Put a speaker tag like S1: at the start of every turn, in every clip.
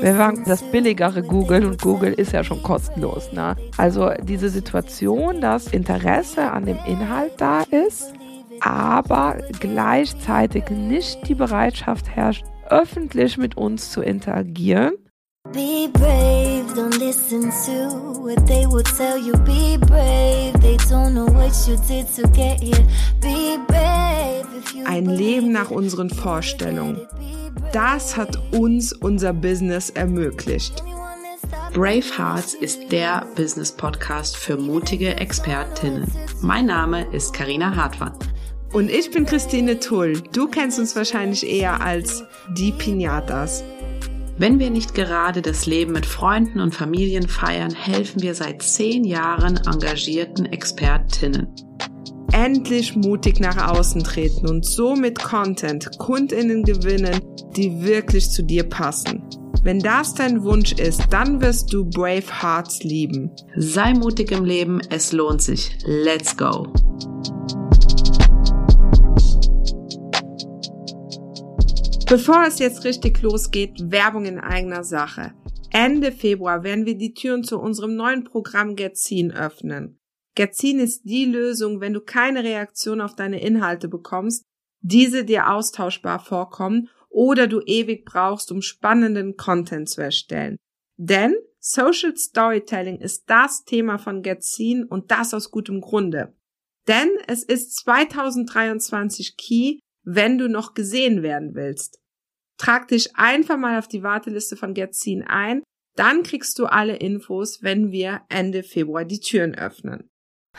S1: Wir waren das billigere Google und Google ist ja schon kostenlos. Ne? Also diese Situation, dass Interesse an dem Inhalt da ist, aber gleichzeitig nicht die Bereitschaft herrscht, öffentlich mit uns zu interagieren. Be brave, don't listen to what they will tell you. Be brave, they don't know what you did to get here. Be brave. Ein Leben nach unseren Vorstellungen. Das hat uns unser Business ermöglicht.
S2: Brave Hearts ist der Business Podcast für mutige Expertinnen. Mein Name ist Karina Hartmann.
S1: Und ich bin Christine Tull. Du kennst uns wahrscheinlich eher als die Pinatas.
S2: Wenn wir nicht gerade das Leben mit Freunden und Familien feiern, helfen wir seit zehn Jahren engagierten Expertinnen.
S1: Endlich mutig nach außen treten und so mit Content Kundinnen gewinnen, die wirklich zu dir passen. Wenn das dein Wunsch ist, dann wirst du Brave Hearts lieben.
S2: Sei mutig im Leben, es lohnt sich. Let's go!
S1: Bevor es jetzt richtig losgeht, Werbung in eigener Sache. Ende Februar werden wir die Türen zu unserem neuen Programm Getzin öffnen. Getzin ist die Lösung, wenn du keine Reaktion auf deine Inhalte bekommst, diese dir austauschbar vorkommen oder du ewig brauchst, um spannenden Content zu erstellen. Denn Social Storytelling ist das Thema von Getzin und das aus gutem Grunde. Denn es ist 2023 Key, wenn du noch gesehen werden willst. Trag dich einfach mal auf die Warteliste von Getzin ein, dann kriegst du alle Infos, wenn wir Ende Februar die Türen öffnen.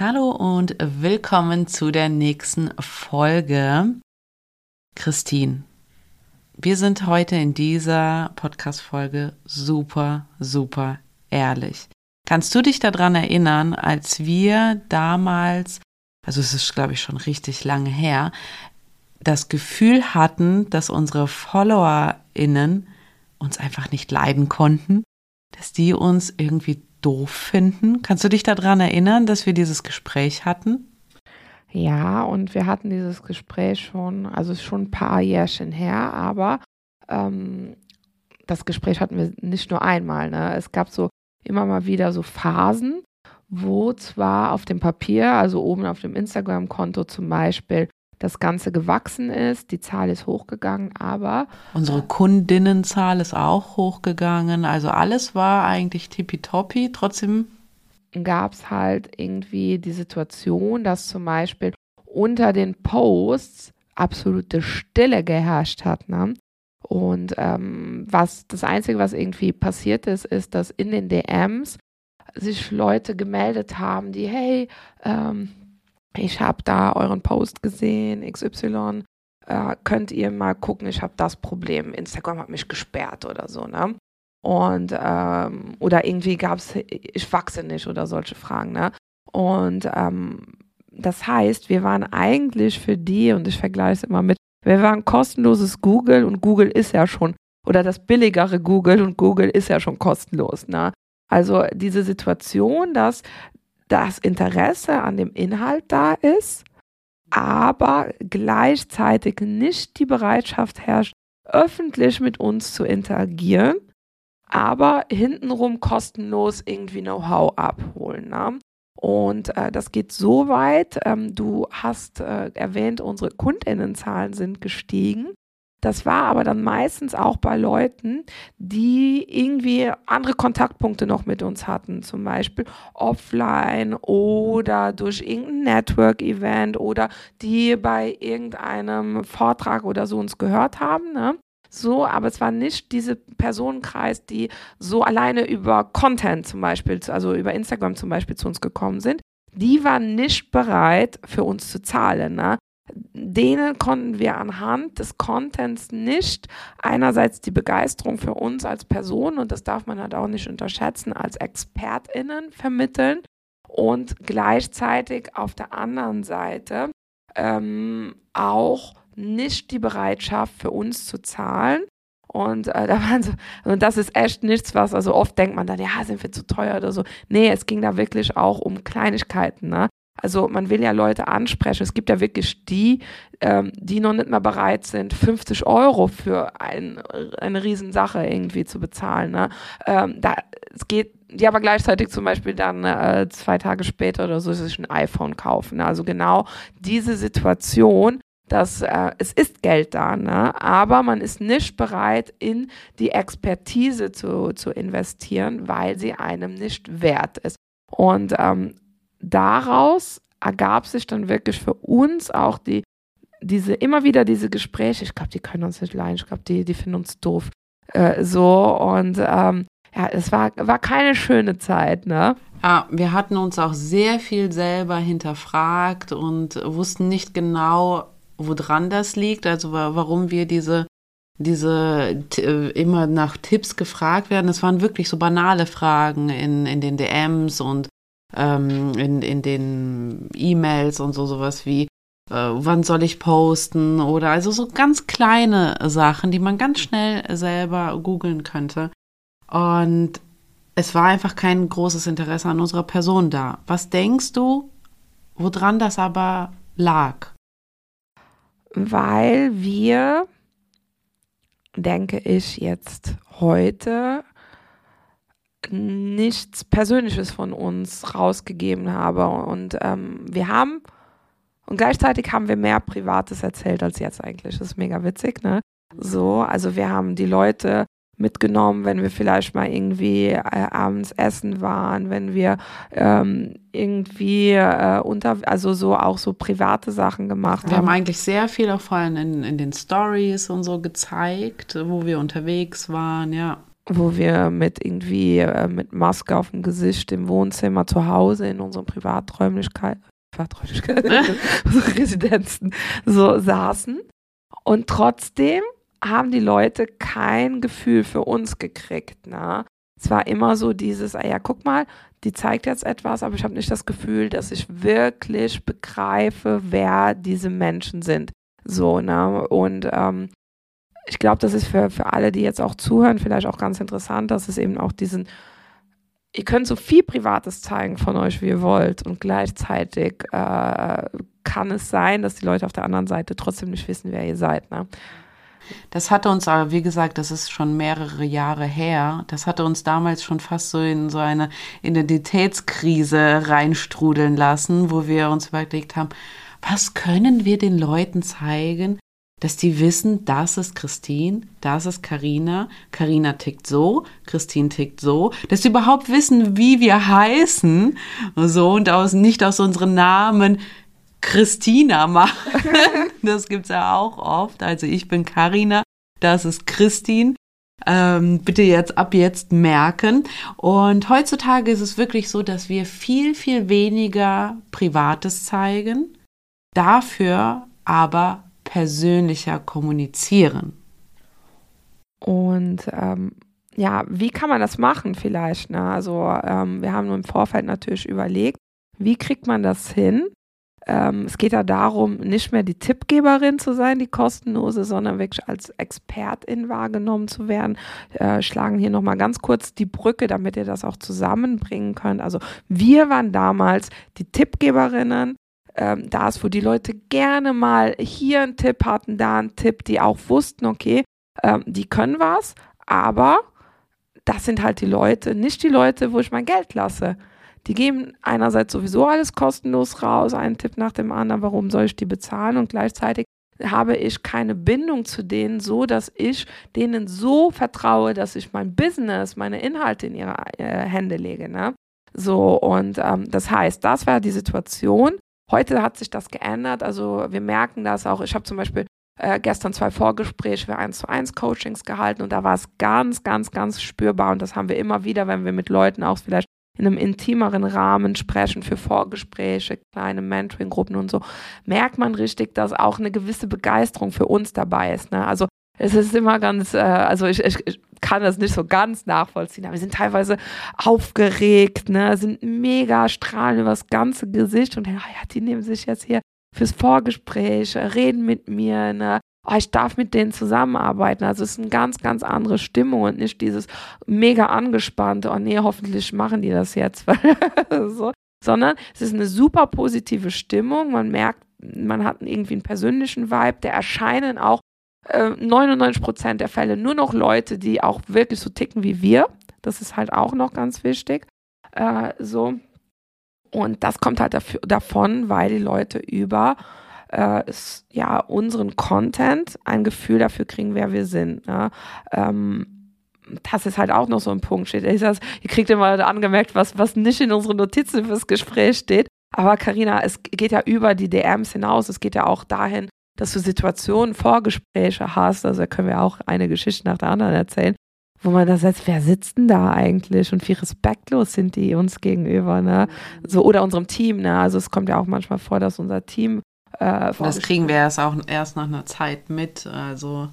S2: Hallo und willkommen zu der nächsten Folge. Christine, wir sind heute in dieser Podcast-Folge super, super ehrlich. Kannst du dich daran erinnern, als wir damals, also es ist glaube ich schon richtig lange her, das Gefühl hatten, dass unsere FollowerInnen uns einfach nicht leiden konnten, dass die uns irgendwie doof finden. Kannst du dich daran erinnern, dass wir dieses Gespräch hatten?
S1: Ja, und wir hatten dieses Gespräch schon, also schon ein paar Jährchen her, aber ähm, das Gespräch hatten wir nicht nur einmal. Ne? Es gab so immer mal wieder so Phasen, wo zwar auf dem Papier, also oben auf dem Instagram-Konto zum Beispiel, das Ganze gewachsen ist. Die Zahl ist hochgegangen, aber.
S2: Unsere Kundinnenzahl ist auch hochgegangen. Also alles war eigentlich tippitoppi. Trotzdem
S1: gab es halt irgendwie die Situation, dass zum Beispiel unter den Posts absolute Stille geherrscht hat. Ne? Und ähm, was das Einzige, was irgendwie passiert ist, ist, dass in den DMs sich Leute gemeldet haben, die, hey, ähm, ich habe da euren Post gesehen, XY, äh, könnt ihr mal gucken, ich habe das Problem, Instagram hat mich gesperrt oder so, ne? Und ähm, oder irgendwie gab es, ich wachse nicht oder solche Fragen, ne? Und ähm, das heißt, wir waren eigentlich für die, und ich vergleiche es immer mit, wir waren kostenloses Google und Google ist ja schon, oder das billigere Google und Google ist ja schon kostenlos, ne? Also diese Situation, dass das Interesse an dem Inhalt da ist, aber gleichzeitig nicht die Bereitschaft herrscht, öffentlich mit uns zu interagieren, aber hintenrum kostenlos irgendwie Know-how abholen. Ne? Und äh, das geht so weit, ähm, du hast äh, erwähnt, unsere Kundinnenzahlen sind gestiegen. Das war aber dann meistens auch bei Leuten, die irgendwie andere Kontaktpunkte noch mit uns hatten, zum Beispiel offline oder durch irgendein Network-Event oder die bei irgendeinem Vortrag oder so uns gehört haben. Ne? So, aber es war nicht diese Personenkreis, die so alleine über Content zum Beispiel, also über Instagram zum Beispiel zu uns gekommen sind. Die waren nicht bereit, für uns zu zahlen. Ne? Denen konnten wir anhand des Contents nicht einerseits die Begeisterung für uns als Person, und das darf man halt auch nicht unterschätzen, als ExpertInnen vermitteln und gleichzeitig auf der anderen Seite ähm, auch nicht die Bereitschaft für uns zu zahlen. Und äh, da waren so, und das ist echt nichts, was, also oft denkt man dann, ja, sind wir zu teuer oder so. Nee, es ging da wirklich auch um Kleinigkeiten, ne? Also man will ja Leute ansprechen. Es gibt ja wirklich die, ähm, die noch nicht mal bereit sind, 50 Euro für ein, eine Riesensache irgendwie zu bezahlen. Ne? Ähm, da, es geht, die aber gleichzeitig zum Beispiel dann äh, zwei Tage später oder so sich ein iPhone kaufen. Ne? Also genau diese Situation, dass äh, es ist Geld da, ne? aber man ist nicht bereit, in die Expertise zu, zu investieren, weil sie einem nicht wert ist. Und ähm, daraus ergab sich dann wirklich für uns auch die, diese, immer wieder diese Gespräche. Ich glaube, die können uns nicht leiden. Ich glaube, die, die finden uns doof. Äh, so und ähm, ja, es war, war keine schöne Zeit, ne?
S2: Ja, wir hatten uns auch sehr viel selber hinterfragt und wussten nicht genau, woran das liegt, also warum wir diese diese immer nach Tipps gefragt werden. Es waren wirklich so banale Fragen in, in den DMs und ähm, in, in den E-Mails und so sowas wie, äh, wann soll ich posten oder also so ganz kleine Sachen, die man ganz schnell selber googeln könnte. Und es war einfach kein großes Interesse an unserer Person da. Was denkst du, woran das aber lag?
S1: Weil wir, denke ich, jetzt heute nichts Persönliches von uns rausgegeben habe. Und ähm, wir haben, und gleichzeitig haben wir mehr Privates erzählt als jetzt eigentlich. Das ist mega witzig, ne? So, also wir haben die Leute mitgenommen, wenn wir vielleicht mal irgendwie äh, abends essen waren, wenn wir ähm, irgendwie äh, unter, also so auch so private Sachen gemacht
S2: wir haben. Wir haben eigentlich sehr viel auch vor allem in, in den Stories und so gezeigt, wo wir unterwegs waren, ja
S1: wo wir mit irgendwie äh, mit Maske auf dem Gesicht im Wohnzimmer zu Hause in unseren Privaträumlichkeiten, Privaträumlichkeiten, Residenzen so saßen und trotzdem haben die Leute kein Gefühl für uns gekriegt. Ne? Es war immer so dieses, ah ja, guck mal, die zeigt jetzt etwas, aber ich habe nicht das Gefühl, dass ich wirklich begreife, wer diese Menschen sind. So, ne? Und ähm, ich glaube, das ist für, für alle, die jetzt auch zuhören, vielleicht auch ganz interessant, dass es eben auch diesen, ihr könnt so viel Privates zeigen von euch, wie ihr wollt und gleichzeitig äh, kann es sein, dass die Leute auf der anderen Seite trotzdem nicht wissen, wer ihr seid. Ne?
S2: Das hatte uns aber, wie gesagt, das ist schon mehrere Jahre her. Das hatte uns damals schon fast so in so eine Identitätskrise reinstrudeln lassen, wo wir uns überlegt haben, was können wir den Leuten zeigen, dass die wissen, das ist Christine, das ist Karina, Karina tickt so, Christine tickt so, dass sie überhaupt wissen, wie wir heißen, so und aus nicht aus unseren Namen Christina machen. das gibt's ja auch oft. Also ich bin Karina, das ist Christine. Ähm, bitte jetzt ab jetzt merken. Und heutzutage ist es wirklich so, dass wir viel, viel weniger Privates zeigen, dafür aber persönlicher kommunizieren.
S1: Und ähm, ja, wie kann man das machen vielleicht? Ne? Also ähm, wir haben im Vorfeld natürlich überlegt, wie kriegt man das hin? Ähm, es geht ja darum, nicht mehr die Tippgeberin zu sein, die kostenlose, sondern wirklich als Expertin wahrgenommen zu werden. Äh, schlagen hier nochmal ganz kurz die Brücke, damit ihr das auch zusammenbringen könnt. Also wir waren damals die Tippgeberinnen ähm, da ist, wo die Leute gerne mal hier einen Tipp hatten, da einen Tipp, die auch wussten, okay, ähm, die können was, aber das sind halt die Leute, nicht die Leute, wo ich mein Geld lasse. Die geben einerseits sowieso alles kostenlos raus, einen Tipp nach dem anderen, warum soll ich die bezahlen und gleichzeitig habe ich keine Bindung zu denen, so dass ich denen so vertraue, dass ich mein Business, meine Inhalte in ihre äh, Hände lege. Ne? So, und ähm, das heißt, das war die Situation. Heute hat sich das geändert. Also wir merken das auch. Ich habe zum Beispiel äh, gestern zwei Vorgespräche für 1 zu 1 Coachings gehalten und da war es ganz, ganz, ganz spürbar. Und das haben wir immer wieder, wenn wir mit Leuten auch vielleicht in einem intimeren Rahmen sprechen für Vorgespräche, kleine Mentoring-Gruppen und so, merkt man richtig, dass auch eine gewisse Begeisterung für uns dabei ist. Ne? Also es ist immer ganz, äh, also ich, ich, ich kann das nicht so ganz nachvollziehen, aber wir sind teilweise aufgeregt, ne, sind mega strahlen über das ganze Gesicht und ja, die nehmen sich jetzt hier fürs Vorgespräch, reden mit mir, ne, oh, ich darf mit denen zusammenarbeiten. Also es ist eine ganz, ganz andere Stimmung und nicht dieses mega angespannte, oh nee, hoffentlich machen die das jetzt. so. sondern es ist eine super positive Stimmung. Man merkt, man hat irgendwie einen persönlichen Vibe. Der erscheinen auch äh, 99 Prozent der Fälle nur noch Leute, die auch wirklich so ticken wie wir. Das ist halt auch noch ganz wichtig. Äh, so. Und das kommt halt dafür, davon, weil die Leute über äh, ja, unseren Content ein Gefühl dafür kriegen, wer wir sind. Ne? Ähm, das ist halt auch noch so ein Punkt. Steht. Ich sag, ihr kriegt immer angemerkt, was, was nicht in unseren Notizen fürs Gespräch steht. Aber Karina, es geht ja über die DMs hinaus. Es geht ja auch dahin, dass du Situationen, Vorgespräche hast. Also da können wir auch eine Geschichte nach der anderen erzählen, wo man da sagt, wer sitzt denn da eigentlich und wie respektlos sind die uns gegenüber, ne? So, oder unserem Team, ne? Also es kommt ja auch manchmal vor, dass unser Team
S2: äh, das kriegen wir erst auch erst nach einer Zeit mit. Also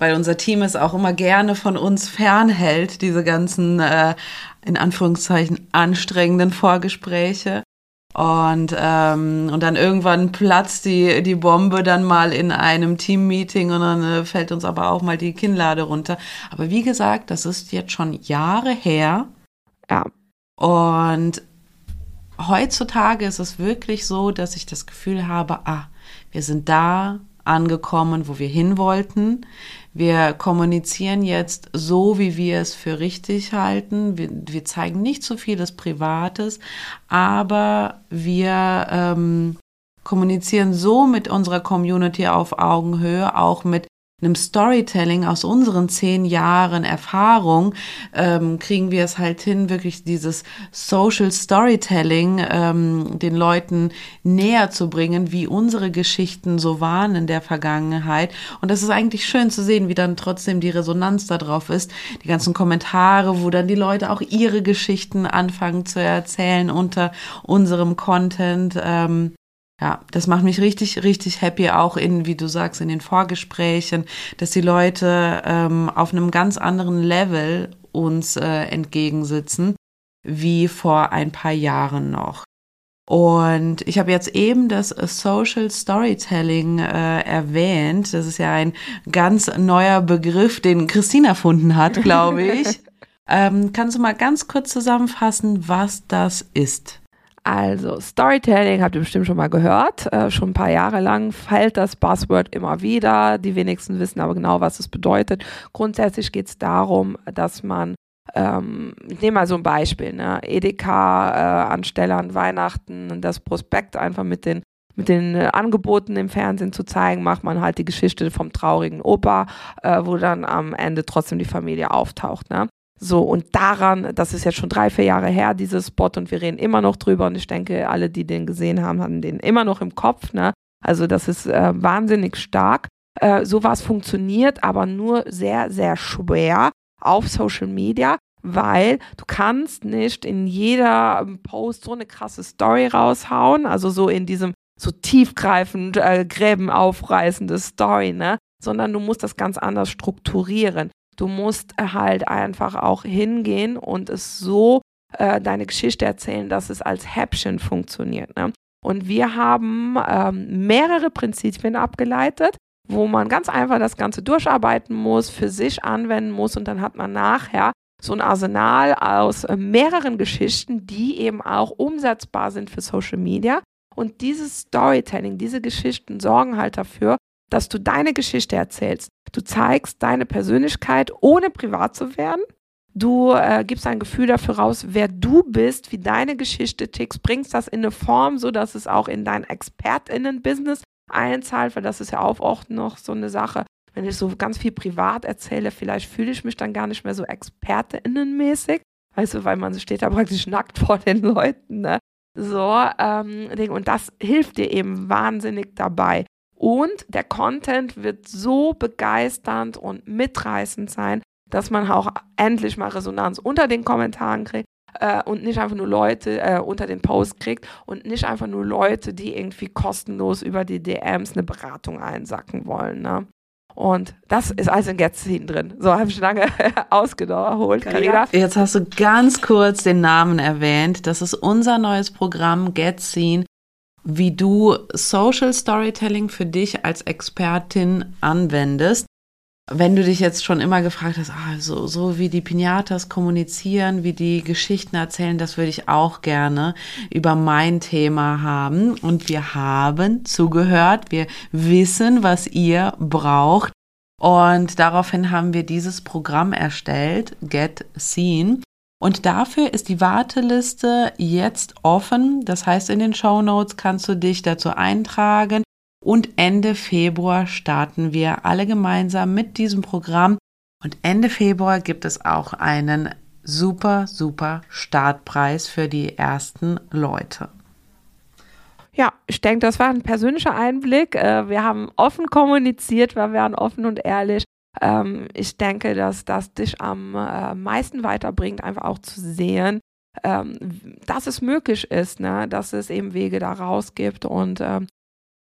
S2: weil unser Team es auch immer gerne von uns fernhält, diese ganzen äh, in Anführungszeichen anstrengenden Vorgespräche. Und, ähm, und dann irgendwann platzt die, die Bombe dann mal in einem Teammeeting und dann äh, fällt uns aber auch mal die Kinnlade runter. Aber wie gesagt, das ist jetzt schon Jahre her. Ja. Und heutzutage ist es wirklich so, dass ich das Gefühl habe, ah, wir sind da angekommen, wo wir hin wollten. Wir kommunizieren jetzt so, wie wir es für richtig halten. Wir, wir zeigen nicht so vieles Privates, aber wir ähm, kommunizieren so mit unserer Community auf Augenhöhe, auch mit einem Storytelling aus unseren zehn Jahren Erfahrung ähm, kriegen wir es halt hin, wirklich dieses Social Storytelling ähm, den Leuten näher zu bringen, wie unsere Geschichten so waren in der Vergangenheit. Und das ist eigentlich schön zu sehen, wie dann trotzdem die Resonanz da drauf ist. Die ganzen Kommentare, wo dann die Leute auch ihre Geschichten anfangen zu erzählen unter unserem Content. Ähm, ja, das macht mich richtig, richtig happy, auch in, wie du sagst, in den Vorgesprächen, dass die Leute ähm, auf einem ganz anderen Level uns äh, entgegensitzen, wie vor ein paar Jahren noch. Und ich habe jetzt eben das Social Storytelling äh, erwähnt. Das ist ja ein ganz neuer Begriff, den Christine erfunden hat, glaube ich. ähm, kannst du mal ganz kurz zusammenfassen, was das ist?
S1: Also Storytelling habt ihr bestimmt schon mal gehört. Äh, schon ein paar Jahre lang fällt das Buzzword immer wieder. Die wenigsten wissen aber genau, was es bedeutet. Grundsätzlich geht es darum, dass man, ähm, ich nehme mal so ein Beispiel, ne? Edeka-Ansteller äh, an Weihnachten, das Prospekt einfach mit den mit den äh, Angeboten im Fernsehen zu zeigen, macht man halt die Geschichte vom traurigen Opa, äh, wo dann am Ende trotzdem die Familie auftaucht. Ne? So, und daran, das ist jetzt schon drei, vier Jahre her, dieses Spot, und wir reden immer noch drüber. Und ich denke, alle, die den gesehen haben, haben den immer noch im Kopf. Ne? Also, das ist äh, wahnsinnig stark. Äh, sowas funktioniert aber nur sehr, sehr schwer auf Social Media, weil du kannst nicht in jeder Post so eine krasse Story raushauen, also so in diesem so tiefgreifend, äh, Gräben aufreißende Story, ne? Sondern du musst das ganz anders strukturieren. Du musst halt einfach auch hingehen und es so äh, deine Geschichte erzählen, dass es als Häppchen funktioniert. Ne? Und wir haben ähm, mehrere Prinzipien abgeleitet, wo man ganz einfach das Ganze durcharbeiten muss, für sich anwenden muss und dann hat man nachher so ein Arsenal aus äh, mehreren Geschichten, die eben auch umsetzbar sind für Social Media. Und dieses Storytelling, diese Geschichten sorgen halt dafür, dass du deine Geschichte erzählst. Du zeigst deine Persönlichkeit, ohne privat zu werden. Du äh, gibst ein Gefühl dafür raus, wer du bist, wie deine Geschichte tickst, bringst das in eine Form, so dass es auch in dein ExpertInnen-Business einzahlt, weil das ist ja auch noch so eine Sache. Wenn ich so ganz viel privat erzähle, vielleicht fühle ich mich dann gar nicht mehr so ExpertInnen-mäßig. Weißt du, weil man steht da praktisch nackt vor den Leuten. Ne? So, ähm, und das hilft dir eben wahnsinnig dabei. Und der Content wird so begeisternd und mitreißend sein, dass man auch endlich mal Resonanz unter den Kommentaren kriegt äh, und nicht einfach nur Leute äh, unter den Posts kriegt und nicht einfach nur Leute, die irgendwie kostenlos über die DMs eine Beratung einsacken wollen. Ne? Und das ist alles in Getzin drin. So habe ich lange ausgeholt. Carina.
S2: Jetzt hast du ganz kurz den Namen erwähnt. Das ist unser neues Programm Getzin wie du Social Storytelling für dich als Expertin anwendest. wenn du dich jetzt schon immer gefragt hast, ah, so, so wie die Pinatas kommunizieren, wie die Geschichten erzählen, das würde ich auch gerne über mein Thema haben. Und wir haben zugehört, wir wissen, was ihr braucht. Und daraufhin haben wir dieses Programm erstellt, Get Seen. Und dafür ist die Warteliste jetzt offen. Das heißt, in den Show Notes kannst du dich dazu eintragen. Und Ende Februar starten wir alle gemeinsam mit diesem Programm. Und Ende Februar gibt es auch einen super, super Startpreis für die ersten Leute.
S1: Ja, ich denke, das war ein persönlicher Einblick. Äh, wir haben offen kommuniziert, wir waren offen und ehrlich. Ähm, ich denke, dass das dich am äh, meisten weiterbringt, einfach auch zu sehen, ähm, dass es möglich ist, ne? dass es eben Wege daraus gibt und ähm,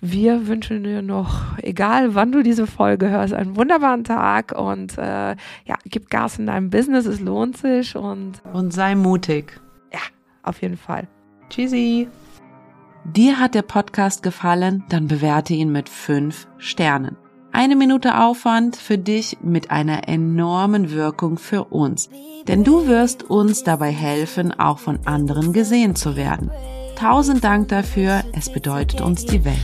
S1: wir wünschen dir noch, egal wann du diese Folge hörst, einen wunderbaren Tag und äh, ja, gib Gas in deinem Business, es lohnt sich und.
S2: Und sei mutig.
S1: Ja, auf jeden Fall.
S2: Tschüssi. Dir hat der Podcast gefallen, dann bewerte ihn mit fünf Sternen. Eine Minute Aufwand für dich mit einer enormen Wirkung für uns. Denn du wirst uns dabei helfen, auch von anderen gesehen zu werden. Tausend Dank dafür, es bedeutet uns die Welt.